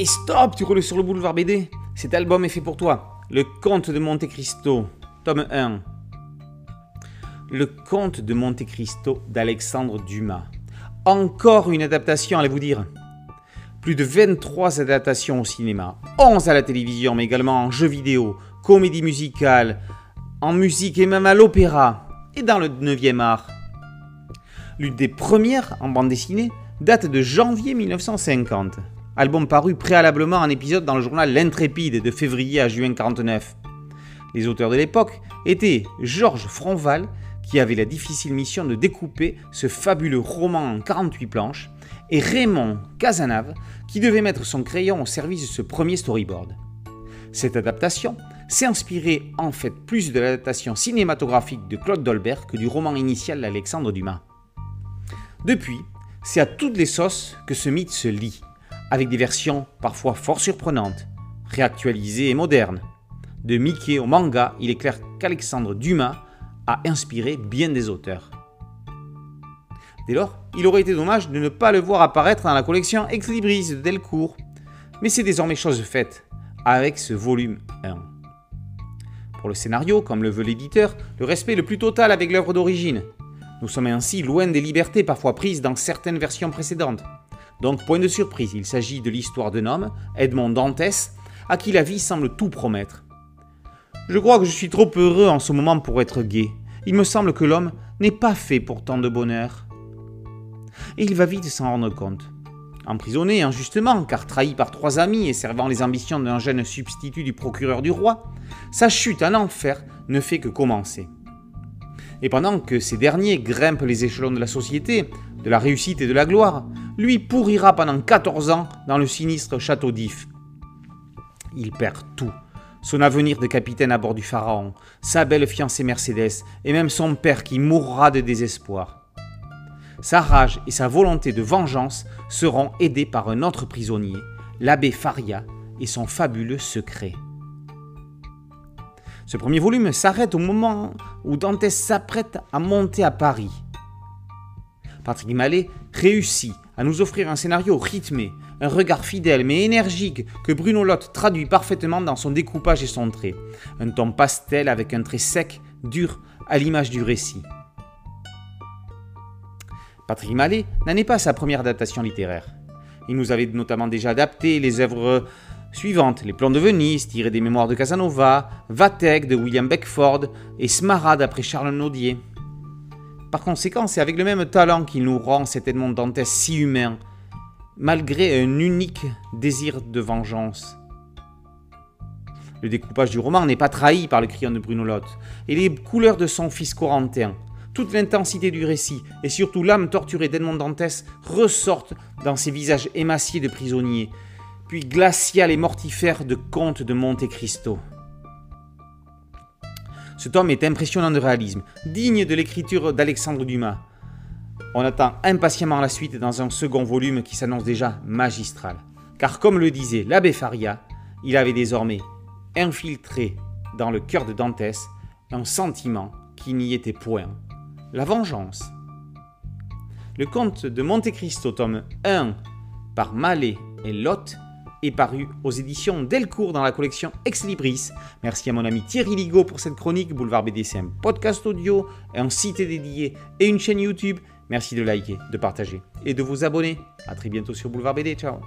Et stop, tu roules sur le boulevard BD. Cet album est fait pour toi. Le Comte de Monte Cristo, tome 1. Le Comte de Monte Cristo d'Alexandre Dumas. Encore une adaptation, allez-vous dire. Plus de 23 adaptations au cinéma, 11 à la télévision, mais également en jeux vidéo, comédie musicale, en musique et même à l'opéra, et dans le 9e art. L'une des premières en bande dessinée date de janvier 1950, album paru préalablement en épisode dans le journal L'Intrépide de février à juin 49. Les auteurs de l'époque étaient Georges Fronval, qui avait la difficile mission de découper ce fabuleux roman en 48 planches, et Raymond Casanave, qui devait mettre son crayon au service de ce premier storyboard. Cette adaptation s'est inspirée en fait plus de l'adaptation cinématographique de Claude Dolbert que du roman initial d'Alexandre Dumas. Depuis, c'est à toutes les sauces que ce mythe se lit, avec des versions parfois fort surprenantes, réactualisées et modernes. De Mickey au manga, il est clair qu'Alexandre Dumas a inspiré bien des auteurs. Dès lors, il aurait été dommage de ne pas le voir apparaître dans la collection Ex Libris de Delcourt. Mais c'est désormais chose faite avec ce volume 1. Pour le scénario, comme le veut l'éditeur, le respect le plus total avec l'œuvre d'origine. Nous sommes ainsi loin des libertés parfois prises dans certaines versions précédentes. Donc, point de surprise, il s'agit de l'histoire d'un homme, Edmond Dantès, à qui la vie semble tout promettre. Je crois que je suis trop heureux en ce moment pour être gai. Il me semble que l'homme n'est pas fait pour tant de bonheur. Et il va vite s'en rendre compte. Emprisonné injustement, car trahi par trois amis et servant les ambitions d'un jeune substitut du procureur du roi, sa chute en enfer ne fait que commencer. Et pendant que ces derniers grimpent les échelons de la société, de la réussite et de la gloire, lui pourrira pendant 14 ans dans le sinistre château d'If. Il perd tout. Son avenir de capitaine à bord du Pharaon, sa belle fiancée Mercedes et même son père qui mourra de désespoir. Sa rage et sa volonté de vengeance seront aidés par un autre prisonnier, l'abbé Faria, et son fabuleux secret. Ce premier volume s'arrête au moment où Dantès s'apprête à monter à Paris. Patrick Mallet réussit à nous offrir un scénario rythmé, un regard fidèle mais énergique que Bruno Lotte traduit parfaitement dans son découpage et son trait. Un ton pastel avec un trait sec, dur, à l'image du récit. Patrick Mallet n'en est pas sa première adaptation littéraire. Il nous avait notamment déjà adapté les œuvres suivantes Les Plans de Venise, tirés des mémoires de Casanova, Vathek de William Beckford et Smarad d'après Charles Naudier. Par conséquent, c'est avec le même talent qu'il nous rend cet Edmond Dantès si humain, malgré un unique désir de vengeance. Le découpage du roman n'est pas trahi par le crayon de Bruno Lotte, et les couleurs de son fils Corentin, toute l'intensité du récit et surtout l'âme torturée d'Edmond Dantès ressortent dans ses visages émaciés de prisonniers, puis glacial et mortifère de comte de Monte Cristo. Ce tome est impressionnant de réalisme, digne de l'écriture d'Alexandre Dumas. On attend impatiemment la suite dans un second volume qui s'annonce déjà magistral. Car comme le disait l'abbé Faria, il avait désormais infiltré dans le cœur de Dantès un sentiment qui n'y était point, la vengeance. Le conte de Monte Cristo, tome 1, par Mallet et Lotte, est paru aux éditions Delcourt dans la collection Ex Libris. Merci à mon ami Thierry Ligo pour cette chronique. Boulevard BDCM, podcast audio, un site dédié et une chaîne YouTube. Merci de liker, de partager et de vous abonner. A très bientôt sur Boulevard BD. Ciao